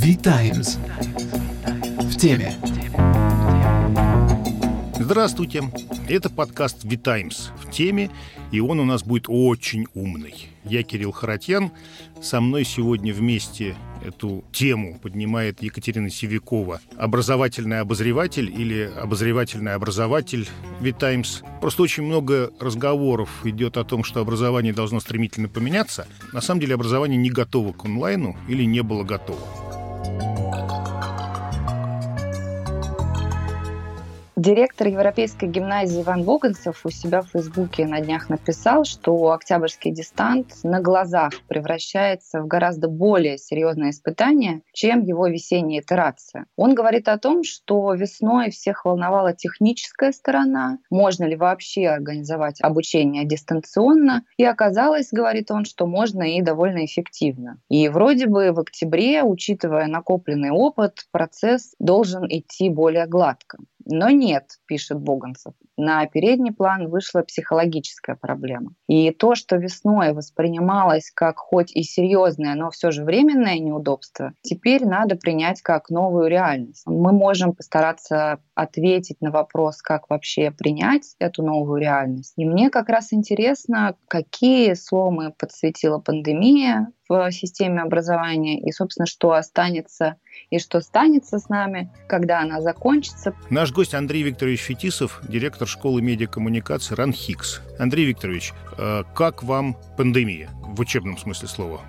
V-Times. В теме. Здравствуйте. Это подкаст V-Times в теме, и он у нас будет очень умный. Я Кирилл Харатьян. Со мной сегодня вместе эту тему поднимает Екатерина Севикова, образовательный обозреватель или обозревательный образователь V-Times. Просто очень много разговоров идет о том, что образование должно стремительно поменяться. На самом деле образование не готово к онлайну или не было готово. Thank you. Директор Европейской гимназии Иван Боганцев у себя в Фейсбуке на днях написал, что Октябрьский дистант на глазах превращается в гораздо более серьезное испытание, чем его весенняя итерация. Он говорит о том, что весной всех волновала техническая сторона, можно ли вообще организовать обучение дистанционно, и оказалось, говорит он, что можно и довольно эффективно. И вроде бы в октябре, учитывая накопленный опыт, процесс должен идти более гладко. Но нет, пишет Боганцев, на передний план вышла психологическая проблема. И то, что весной воспринималось как хоть и серьезное, но все же временное неудобство, теперь надо принять как новую реальность. Мы можем постараться ответить на вопрос, как вообще принять эту новую реальность. И мне как раз интересно, какие сломы подсветила пандемия в системе образования и, собственно, что останется и что станется с нами, когда она закончится. Наш гость Андрей Викторович Фетисов, директор школы медиакоммуникации РАНХИКС. Андрей Викторович, э, как вам пандемия в учебном смысле слова?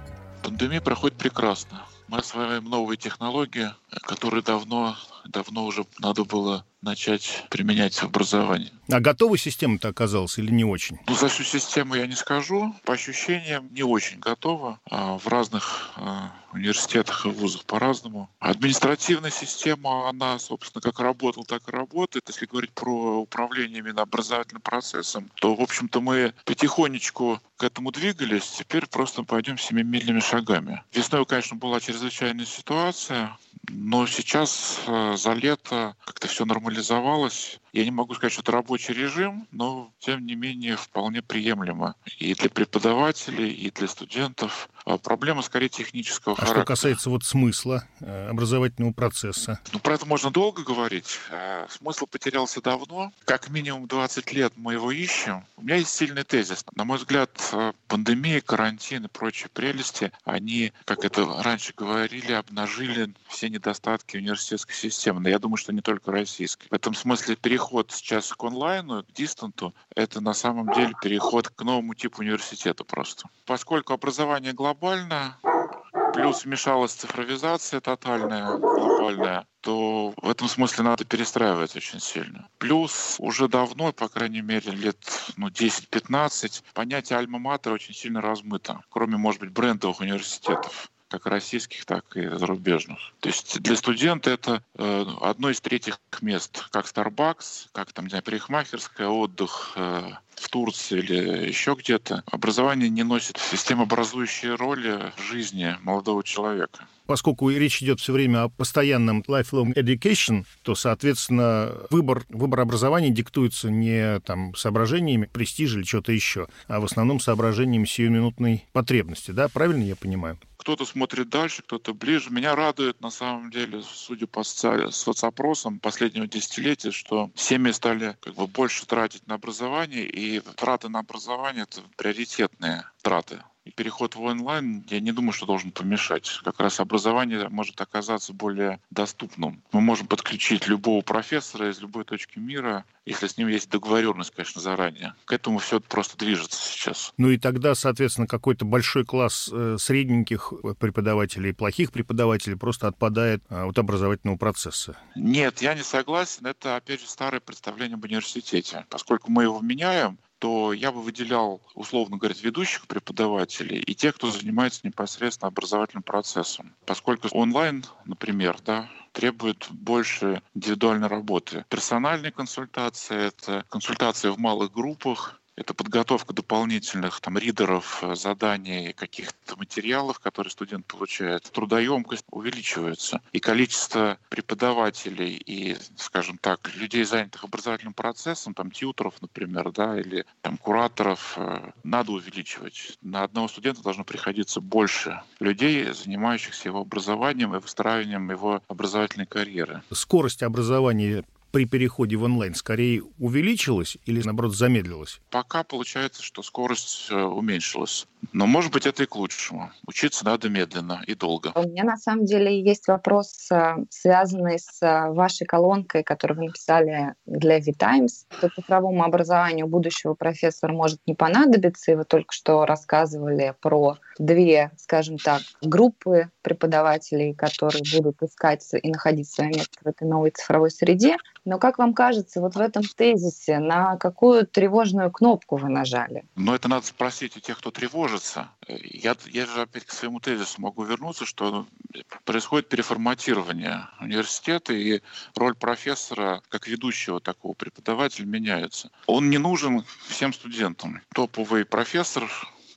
Пандемия проходит прекрасно. Мы осваиваем новые технологии, которые давно, давно уже надо было начать применять в образовании. А готовая система-то оказалась или не очень? Ну, за всю систему я не скажу. По ощущениям, не очень готова. А в разных а, университетах и вузах по-разному. Административная система, она, собственно, как работала, так и работает. Если говорить про управление именно образовательным процессом, то, в общем-то, мы потихонечку к этому двигались. Теперь просто пойдем семимильными шагами. Весной, конечно, была чрезвычайная ситуация, но сейчас э, за лето как-то все нормализовалось. Я не могу сказать, что это рабочий режим, но тем не менее вполне приемлемо и для преподавателей, и для студентов. А проблема скорее технического а характера. что касается вот смысла э, образовательного процесса? Ну, про это можно долго говорить. А смысл потерялся давно. Как минимум 20 лет мы его ищем. У меня есть сильный тезис. На мой взгляд, э, пандемия, карантин и прочие прелести, они, как это раньше говорили, обнажили все недостатки университетской системы. Но я думаю, что не только российской. В этом смысле переход сейчас к онлайну, к дистанту, это на самом деле переход к новому типу университета просто. Поскольку образование глобально, плюс вмешалась цифровизация тотальная, глобальная, то в этом смысле надо перестраивать очень сильно. Плюс уже давно, по крайней мере, лет ну, 10-15, понятие альма-матера очень сильно размыто, кроме, может быть, брендовых университетов как российских, так и зарубежных. То есть для студента это э, одно из третьих мест, как Starbucks, как там, не знаю, парикмахерская, отдых, э, в Турции или еще где-то, образование не носит системообразующей роли в жизни молодого человека. Поскольку речь идет все время о постоянном lifelong education, то, соответственно, выбор, выбор образования диктуется не там, соображениями престижа или что-то еще, а в основном соображениями сиюминутной потребности. Да, правильно я понимаю? Кто-то смотрит дальше, кто-то ближе. Меня радует, на самом деле, судя по соцопросам последнего десятилетия, что семьи стали как бы больше тратить на образование, и траты на образование — это приоритетные траты и переход в онлайн, я не думаю, что должен помешать. Как раз образование может оказаться более доступным. Мы можем подключить любого профессора из любой точки мира, если с ним есть договоренность, конечно, заранее. К этому все просто движется сейчас. Ну и тогда, соответственно, какой-то большой класс э, средненьких преподавателей плохих преподавателей просто отпадает э, от образовательного процесса. Нет, я не согласен. Это, опять же, старое представление об университете. Поскольку мы его меняем, то я бы выделял, условно говоря, ведущих преподавателей и тех, кто занимается непосредственно образовательным процессом. Поскольку онлайн, например, да, требует больше индивидуальной работы. Персональные консультации — это консультации в малых группах, это подготовка дополнительных там ридеров, э, заданий, каких-то материалов, которые студент получает. Трудоемкость увеличивается. И количество преподавателей и, скажем так, людей, занятых образовательным процессом, там тьютеров, например, да, или там кураторов, э, надо увеличивать. На одного студента должно приходиться больше людей, занимающихся его образованием и выстраиванием его образовательной карьеры. Скорость образования при переходе в онлайн скорее увеличилась или, наоборот, замедлилась? Пока получается, что скорость э, уменьшилась. Но, может быть, это и к лучшему. Учиться надо медленно и долго. У меня, на самом деле, есть вопрос, э, связанный с э, вашей колонкой, которую вы написали для V-Times. По цифровому образованию будущего профессора может не понадобиться, и вы только что рассказывали про две, скажем так, группы преподавателей, которые будут искать и находить свое место в этой новой цифровой среде. Но как вам кажется, вот в этом тезисе на какую тревожную кнопку вы нажали? Но это надо спросить у тех, кто тревожится. Я, я же опять к своему тезису могу вернуться, что происходит переформатирование университета, и роль профессора как ведущего такого преподавателя меняется. Он не нужен всем студентам. Топовый профессор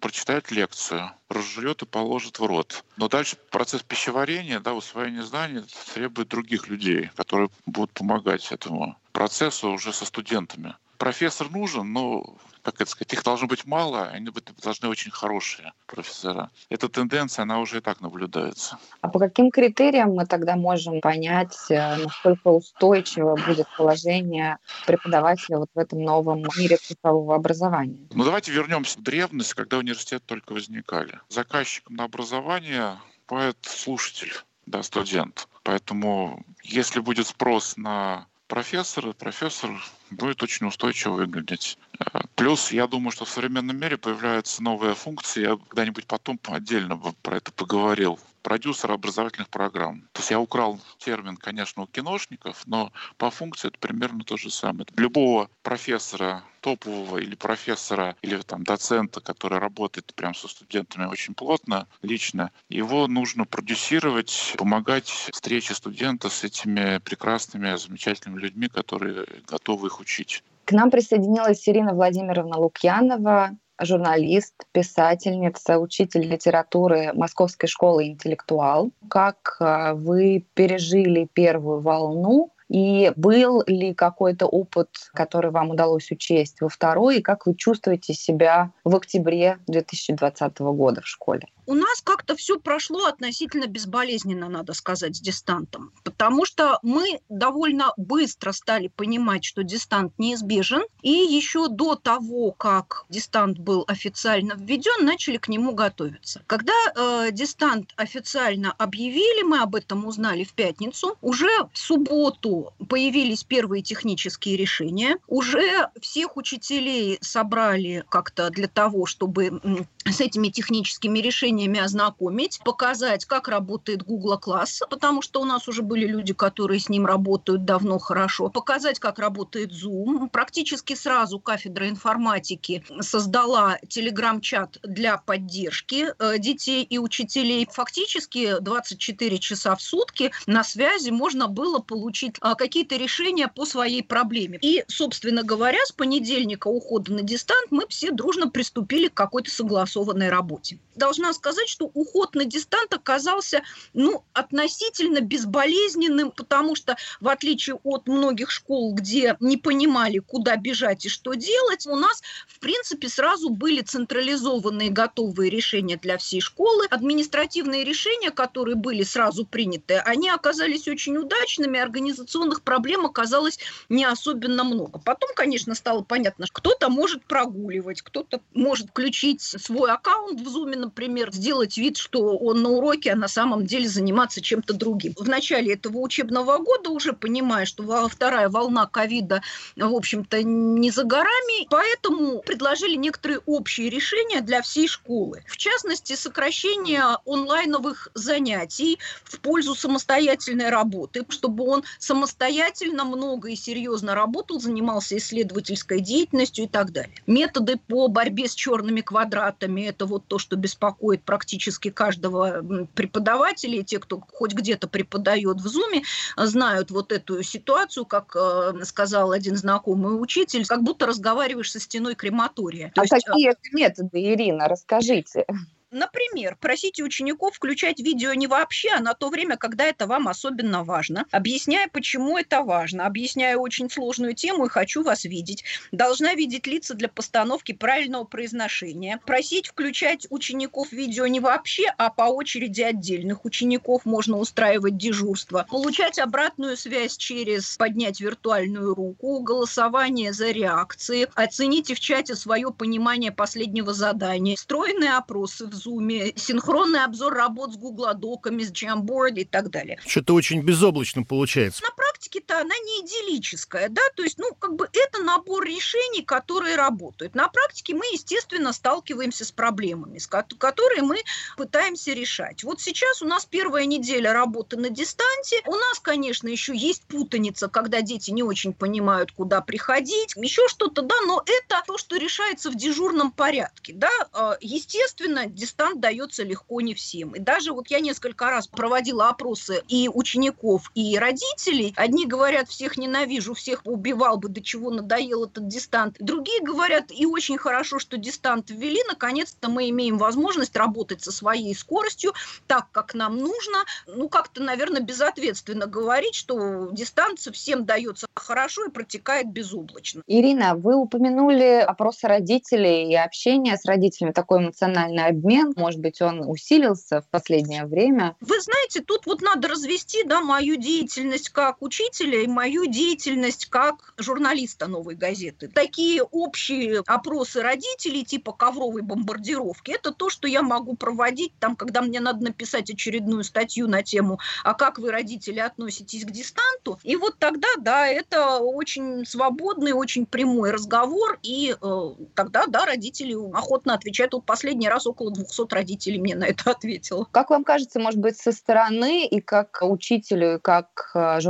прочитает лекцию, разжует и положит в рот. Но дальше процесс пищеварения, да, усвоения знаний требует других людей, которые будут помогать этому процессу уже со студентами. Профессор нужен, но как это сказать, их должно быть мало, они должны очень хорошие профессора. Эта тенденция, она уже и так наблюдается. А по каким критериям мы тогда можем понять, э, насколько устойчиво будет положение преподавателя вот в этом новом мире цифрового образования? Ну давайте вернемся в древность, когда университеты только возникали. Заказчиком на образование бывает слушатель, да, студент. Поэтому если будет спрос на профессора, профессор будет очень устойчиво выглядеть. Э, плюс, я думаю, что в современном мире появляются новые функции. Я когда-нибудь потом отдельно про это поговорил продюсера образовательных программ. То есть я украл термин, конечно, у киношников, но по функции это примерно то же самое. Любого профессора топового или профессора, или там доцента, который работает прямо со студентами очень плотно, лично, его нужно продюсировать, помогать встрече студента с этими прекрасными, замечательными людьми, которые готовы их учить. К нам присоединилась Ирина Владимировна Лукьянова, журналист, писательница, учитель литературы Московской школы «Интеллектуал». Как э, вы пережили первую волну и был ли какой-то опыт, который вам удалось учесть во второй, и как вы чувствуете себя в октябре 2020 года в школе? У нас как-то все прошло относительно безболезненно, надо сказать, с дистантом, потому что мы довольно быстро стали понимать, что дистант неизбежен, и еще до того, как дистант был официально введен, начали к нему готовиться. Когда э, дистант официально объявили, мы об этом узнали в пятницу, уже в субботу появились первые технические решения, уже всех учителей собрали как-то для того, чтобы с этими техническими решениями ознакомить, показать, как работает Google Class, потому что у нас уже были люди, которые с ним работают давно хорошо, показать, как работает Zoom. Практически сразу кафедра информатики создала телеграм-чат для поддержки э, детей и учителей. Фактически 24 часа в сутки на связи можно было получить а, какие-то решения по своей проблеме. И, собственно говоря, с понедельника ухода на дистант мы все дружно приступили к какой-то согласованной работе. Должна сказать, что уход на дистант оказался ну, относительно безболезненным, потому что, в отличие от многих школ, где не понимали, куда бежать и что делать, у нас, в принципе, сразу были централизованные готовые решения для всей школы. Административные решения, которые были сразу приняты, они оказались очень удачными, организационных проблем оказалось не особенно много. Потом, конечно, стало понятно, что кто-то может прогуливать, кто-то может включить свой аккаунт в Zoom, например, сделать вид, что он на уроке, а на самом деле заниматься чем-то другим. В начале этого учебного года уже понимая, что вторая волна ковида, в общем-то, не за горами, поэтому предложили некоторые общие решения для всей школы. В частности, сокращение онлайновых занятий в пользу самостоятельной работы, чтобы он самостоятельно много и серьезно работал, занимался исследовательской деятельностью и так далее. Методы по борьбе с черными квадратами, это вот то, что беспокоит знает практически каждого преподавателя, и те, кто хоть где-то преподает в Зуме, знают вот эту ситуацию, как э, сказал один знакомый учитель, как будто разговариваешь со стеной крематория. То а есть, какие это методы, Ирина, расскажите. Например, просите учеников включать видео не вообще, а на то время, когда это вам особенно важно, объясняя, почему это важно, объясняя очень сложную тему и хочу вас видеть. Должна видеть лица для постановки правильного произношения. Просить включать учеников видео не вообще, а по очереди отдельных учеников можно устраивать дежурство. Получать обратную связь через поднять виртуальную руку, голосование за реакции. Оцените в чате свое понимание последнего задания. Стройные опросы в Zoom, синхронный обзор работ с Google Доками, с Jamboard и так далее. Что-то очень безоблачно получается. На практике-то она не идиллическая, да, то есть, ну, как бы это набор решений, которые работают. На практике мы, естественно, сталкиваемся с проблемами, которые мы пытаемся решать. Вот сейчас у нас первая неделя работы на дистанте. У нас, конечно, еще есть путаница, когда дети не очень понимают, куда приходить, еще что-то, да, но это то, что решается в дежурном порядке, да. А, естественно, дистант дается легко не всем. И даже вот я несколько раз проводила опросы и учеников, и родителей. Одни говорят, всех ненавижу, всех убивал бы, до чего надоел этот дистант. Другие говорят, и очень хорошо, что дистант ввели, наконец-то мы имеем возможность работать со своей скоростью так, как нам нужно. Ну, как-то, наверное, безответственно говорить, что дистанция всем дается хорошо и протекает безоблачно. Ирина, вы упомянули опросы родителей и общение с родителями, такой эмоциональный обмен может быть, он усилился в последнее время. Вы знаете, тут вот надо развести да, мою деятельность как учителя и мою деятельность как журналиста «Новой газеты». Такие общие опросы родителей типа ковровой бомбардировки – это то, что я могу проводить, там, когда мне надо написать очередную статью на тему «А как вы, родители, относитесь к дистанту?» И вот тогда, да, это очень свободный, очень прямой разговор, и э, тогда, да, родители охотно отвечают. Вот последний раз около 200 родителей мне на это ответило. Как вам кажется, может быть, со стороны и как учителю, и как э,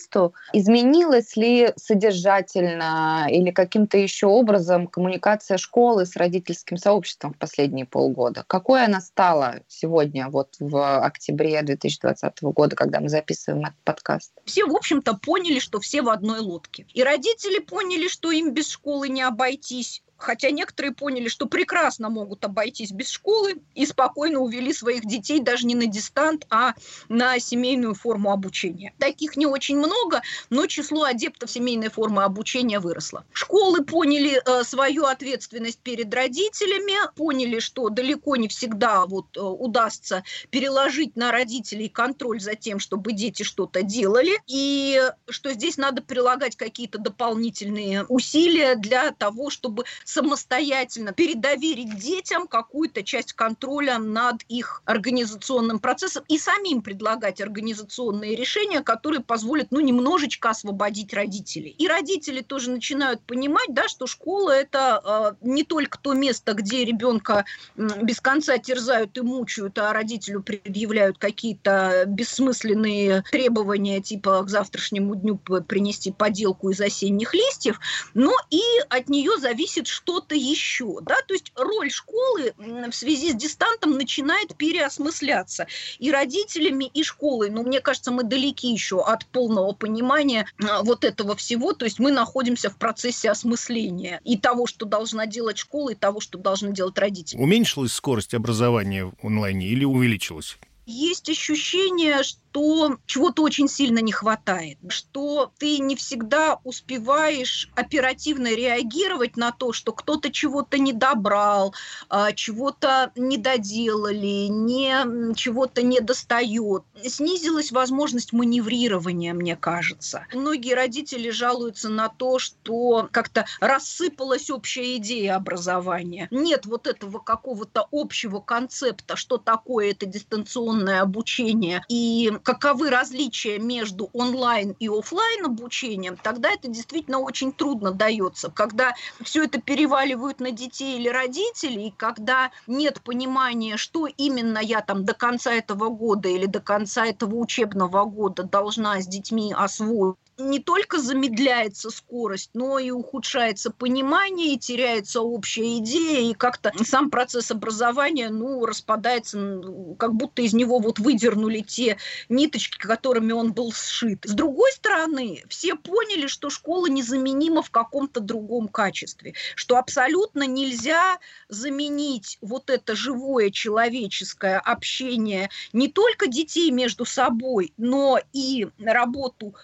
журналисту, изменилась ли содержательно или каким-то еще образом коммуникация школы с родительским сообществом в последние полгода? Какой она стала сегодня, вот в октябре 2020 года, когда мы записываем этот подкаст? Все, в общем-то, поняли, что все в одной лодке. И родители поняли, что им без школы не обойтись хотя некоторые поняли, что прекрасно могут обойтись без школы и спокойно увели своих детей даже не на дистант, а на семейную форму обучения. Таких не очень много, но число адептов семейной формы обучения выросло. Школы поняли э, свою ответственность перед родителями, поняли, что далеко не всегда вот э, удастся переложить на родителей контроль за тем, чтобы дети что-то делали, и что здесь надо прилагать какие-то дополнительные усилия для того, чтобы самостоятельно передоверить детям какую-то часть контроля над их организационным процессом и самим предлагать организационные решения, которые позволят, ну, немножечко освободить родителей. И родители тоже начинают понимать, да, что школа это э, не только то место, где ребенка э, без конца терзают и мучают, а родителю предъявляют какие-то бессмысленные требования, типа к завтрашнему дню принести поделку из осенних листьев, но и от нее зависит, что-то еще. Да? То есть роль школы в связи с дистантом начинает переосмысляться. И родителями, и школой. Но мне кажется, мы далеки еще от полного понимания а, вот этого всего. То есть мы находимся в процессе осмысления и того, что должна делать школа, и того, что должны делать родители. Уменьшилась скорость образования в онлайне или увеличилась? Есть ощущение, что что чего-то очень сильно не хватает, что ты не всегда успеваешь оперативно реагировать на то, что кто-то чего-то не добрал, а, чего-то не доделали, не, чего-то не достает. Снизилась возможность маневрирования, мне кажется. Многие родители жалуются на то, что как-то рассыпалась общая идея образования. Нет вот этого какого-то общего концепта, что такое это дистанционное обучение. И каковы различия между онлайн и офлайн обучением, тогда это действительно очень трудно дается. Когда все это переваливают на детей или родителей, и когда нет понимания, что именно я там до конца этого года или до конца этого учебного года должна с детьми освоить, не только замедляется скорость, но и ухудшается понимание, и теряется общая идея, и как-то сам процесс образования, ну, распадается, как будто из него вот выдернули те ниточки, которыми он был сшит. С другой стороны, все поняли, что школа незаменима в каком-то другом качестве, что абсолютно нельзя заменить вот это живое человеческое общение не только детей между собой, но и работу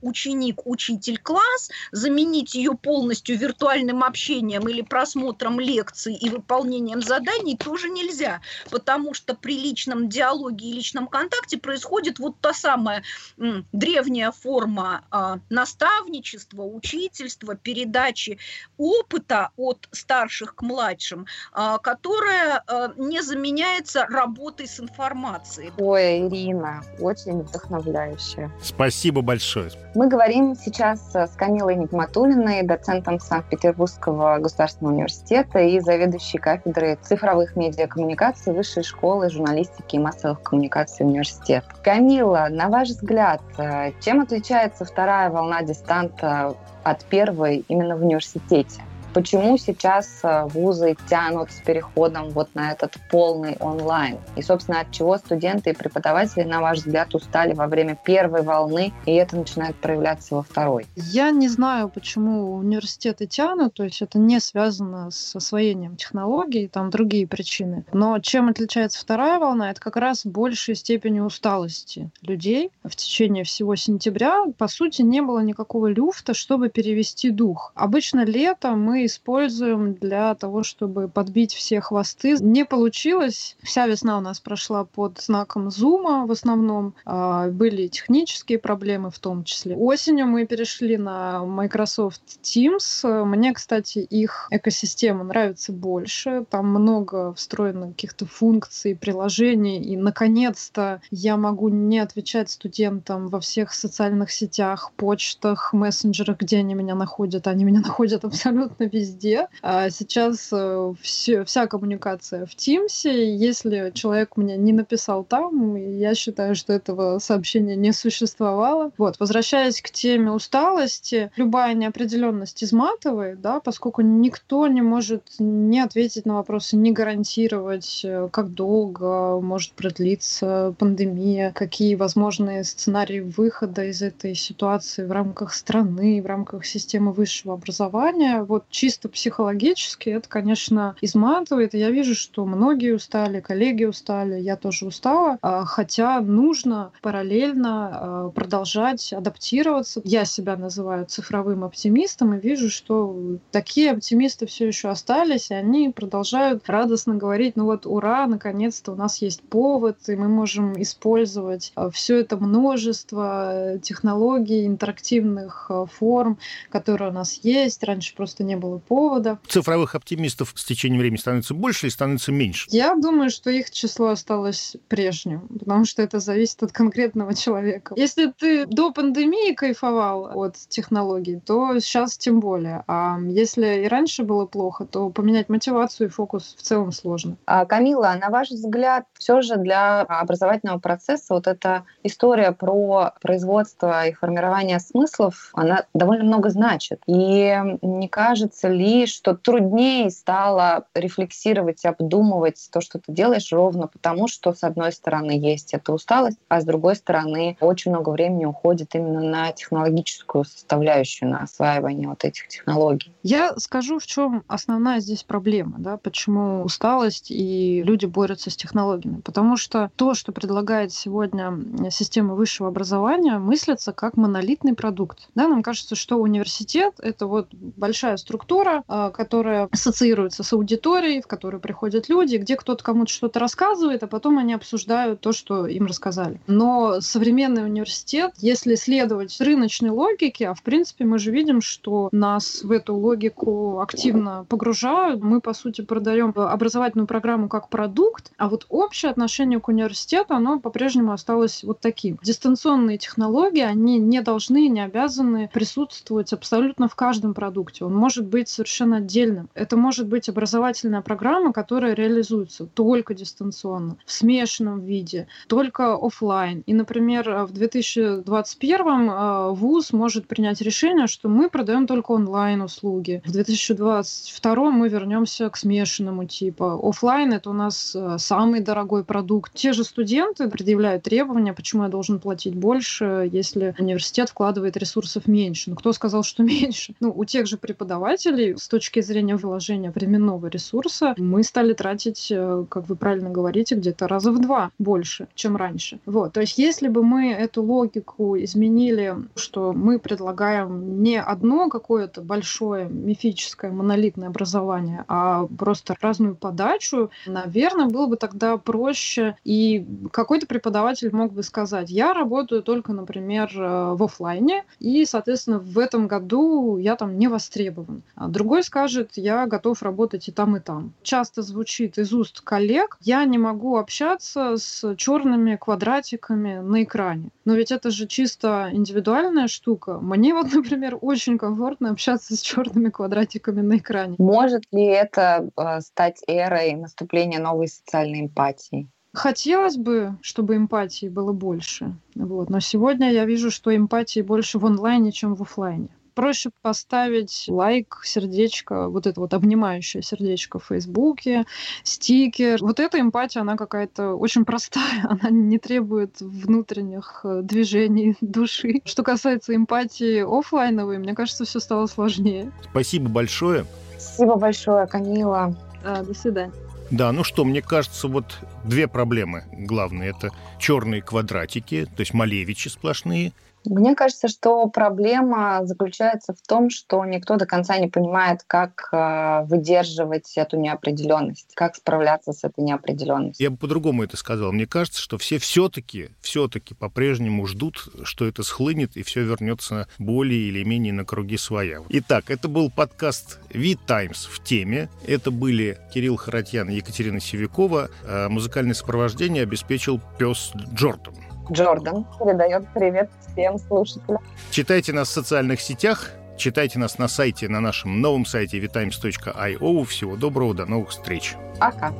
учитель-ученик, учитель-класс, заменить ее полностью виртуальным общением или просмотром лекций и выполнением заданий тоже нельзя, потому что при личном диалоге и личном контакте происходит вот та самая м, древняя форма а, наставничества, учительства, передачи опыта от старших к младшим, а, которая а, не заменяется работой с информацией. Ой, Ирина, очень вдохновляюще. Спасибо большое. Мы говорим сейчас с Камилой Нигматулиной, доцентом Санкт-Петербургского государственного университета и заведующей кафедрой цифровых медиакоммуникаций Высшей школы журналистики и массовых коммуникаций университета. Камила, на ваш взгляд, э, чем отличается вторая волна дистанта от первой именно в университете? Почему сейчас э, вузы тянут с переходом вот на этот полный онлайн? И, собственно, от чего студенты и преподаватели, на ваш взгляд, устали во время первой волны, и это начинает проявляться во второй? Я не знаю, почему университеты тянут, то есть это не связано с освоением технологий, там другие причины. Но чем отличается вторая волна, это как раз большей степени усталости людей. В течение всего сентября, по сути, не было никакого люфта, чтобы перевести дух. Обычно летом мы используем для того, чтобы подбить все хвосты. Не получилось. Вся весна у нас прошла под знаком зума в основном. А, были технические проблемы в том числе. Осенью мы перешли на Microsoft Teams. Мне, кстати, их экосистема нравится больше. Там много встроено каких-то функций, приложений. И, наконец-то, я могу не отвечать студентам во всех социальных сетях, почтах, мессенджерах, где они меня находят. Они меня находят абсолютно везде. А сейчас э, все, вся коммуникация в Teams. Если человек мне не написал там, я считаю, что этого сообщения не существовало. Вот, возвращаясь к теме усталости, любая неопределенность изматывает, да, поскольку никто не может не ответить на вопросы, не гарантировать, э, как долго может продлиться пандемия, какие возможные сценарии выхода из этой ситуации в рамках страны, в рамках системы высшего образования. Вот чисто психологически это, конечно, изматывает. Я вижу, что многие устали, коллеги устали, я тоже устала, а, хотя нужно параллельно а, продолжать адаптироваться. Я себя называю цифровым оптимистом и вижу, что такие оптимисты все еще остались, и они продолжают радостно говорить, ну вот ура, наконец-то у нас есть повод, и мы можем использовать а, все это множество технологий, интерактивных форм, которые у нас есть. Раньше просто не было этого повода. Цифровых оптимистов с течением времени становится больше или становится меньше? Я думаю, что их число осталось прежним, потому что это зависит от конкретного человека. Если ты до пандемии кайфовал от технологий, то сейчас тем более. А если и раньше было плохо, то поменять мотивацию и фокус в целом сложно. А, Камила, на ваш взгляд, все же для образовательного процесса вот эта история про производство и формирование смыслов, она довольно много значит. И не кажется кажется ли, что труднее стало рефлексировать, обдумывать то, что ты делаешь, ровно потому, что с одной стороны есть эта усталость, а с другой стороны очень много времени уходит именно на технологическую составляющую, на осваивание вот этих технологий. Я скажу, в чем основная здесь проблема, да, почему усталость и люди борются с технологиями. Потому что то, что предлагает сегодня система высшего образования, мыслится как монолитный продукт. Да, нам кажется, что университет — это вот большая структура, структура, а, которая ассоциируется с аудиторией, в которую приходят люди, где кто-то кому-то что-то рассказывает, а потом они обсуждают то, что им рассказали. Но современный университет, если следовать рыночной логике, а в принципе мы же видим, что нас в эту логику активно погружают, мы по сути продаем образовательную программу как продукт, а вот общее отношение к университету, оно по-прежнему осталось вот таким. Дистанционные технологии, они не должны, не обязаны присутствовать абсолютно в каждом продукте. Он может быть совершенно отдельным. Это может быть образовательная программа, которая реализуется только дистанционно, в смешанном виде, только офлайн. И, например, в 2021 э, ВУЗ может принять решение, что мы продаем только онлайн-услуги. В 2022 мы вернемся к смешанному типу. Офлайн это у нас э, самый дорогой продукт. Те же студенты предъявляют требования, почему я должен платить больше, если университет вкладывает ресурсов меньше. Ну, кто сказал, что меньше? Ну, у тех же преподавателей с точки зрения вложения временного ресурса мы стали тратить, э, как вы правильно говорите, где-то раза в два больше, чем раньше. Вот. То есть если бы мы эту логику изменили, что мы предлагаем не одно какое-то большое мифическое монолитное образование, а просто разную подачу, наверное, было бы тогда проще. И какой-то преподаватель мог бы сказать, я работаю только, например, э, в офлайне, и, соответственно, в этом году я там не востребован. А другой скажет, я готов работать и там, и там. Часто звучит из уст коллег, я не могу общаться с черными квадратиками на экране. Но ведь это же чисто индивидуальная штука. Мне вот, например, очень комфортно общаться с черными квадратиками на экране. Может ли это э, стать эрой наступления новой социальной эмпатии? Хотелось бы, чтобы эмпатии было больше. Вот. Но сегодня я вижу, что эмпатии больше в онлайне, чем в офлайне проще поставить лайк, сердечко, вот это вот обнимающее сердечко в Фейсбуке, стикер. Вот эта эмпатия, она какая-то очень простая, она не требует внутренних э, движений души. Что касается эмпатии офлайновой, мне кажется, все стало сложнее. Спасибо большое. Спасибо большое, Камила. А, до свидания. Да, ну что, мне кажется, вот две проблемы главные. Это черные квадратики, то есть малевичи сплошные, мне кажется, что проблема заключается в том, что никто до конца не понимает, как э, выдерживать эту неопределенность, как справляться с этой неопределенностью. Я бы по-другому это сказал. Мне кажется, что все все-таки, все-таки по-прежнему ждут, что это схлынет и все вернется более или менее на круги своя. Итак, это был подкаст «Ви Таймс» в теме. Это были Кирилл Харатьян и Екатерина Севикова. А музыкальное сопровождение обеспечил пес Джордан. Джордан передает привет всем слушателям. Читайте нас в социальных сетях, читайте нас на сайте, на нашем новом сайте vitimes.io. Всего доброго, до новых встреч. Пока.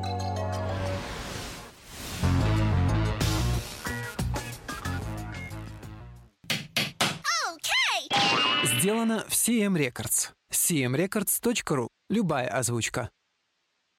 Сделано в CM Records. cmrecords.ru. Любая озвучка.